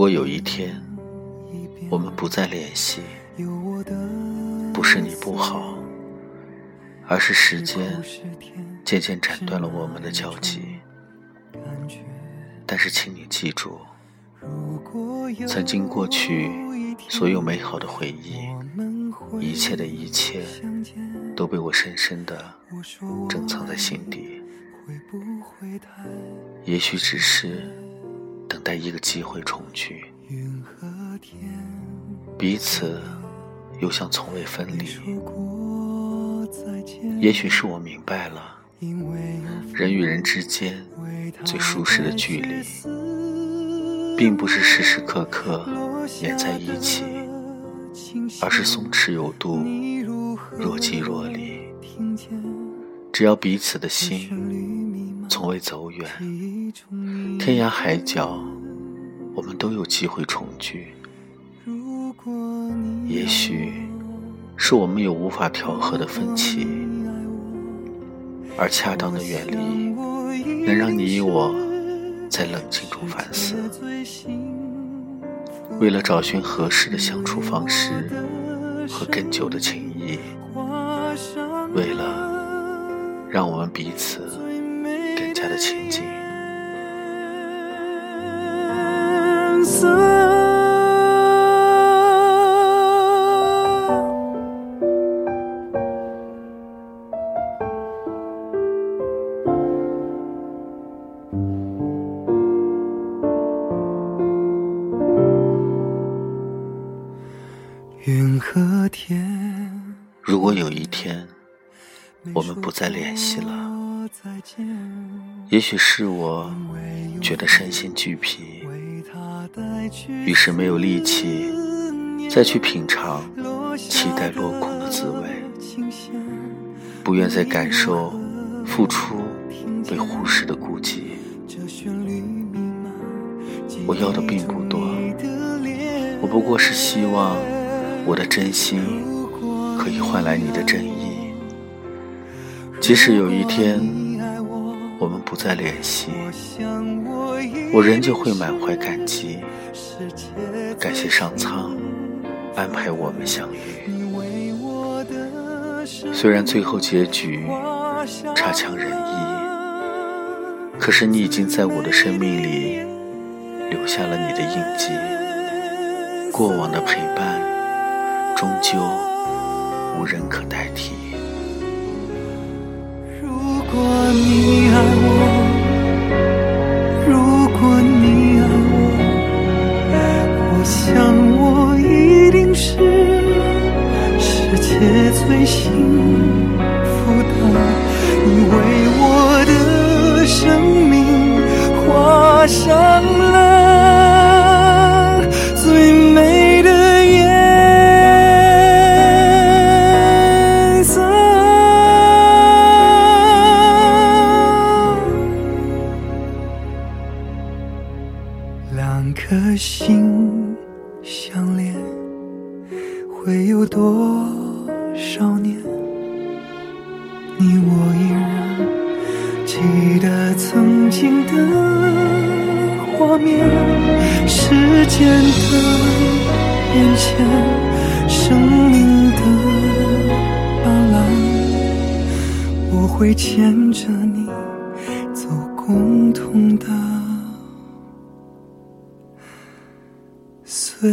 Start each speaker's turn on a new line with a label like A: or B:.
A: 如果有一天我们不再联系，不是你不好，而是时间渐渐斩断了我们的交集。但是，请你记住，曾经过去所有美好的回忆，一切的一切，都被我深深的珍藏在心底。也许只是待一个机会重聚，彼此又像从未分离。也许是我明白了，人与人之间最舒适的距离，并不是时时刻刻黏在一起，而是松弛有度，若即若离。只要彼此的心从未走远，天涯海角，我们都有机会重聚。也许是我们有无法调和的分歧，而恰当的远离，能让你我在冷静中反思。为了找寻合适的相处方式和更久的情谊，为了。让我们彼此更加的亲近。云和天。如果有一天。我们不再联系了，也许是我觉得身心俱疲，于是没有力气再去品尝期待落空的滋味，不愿再感受付出被忽视的孤寂。我要的并不多，我不过是希望我的真心可以换来你的真意。即使有一天我们不再联系，我仍旧会满怀感激，感谢上苍安排我们相遇。虽然最后结局差强人意，可是你已经在我的生命里留下了你的印记。过往的陪伴，终究无人可代替。
B: 如果上了最美的颜色。两颗心相连，会有多少年？你我依然记得曾经的画面，时间的变迁，生命的斑斓，我会牵着你走共同的。岁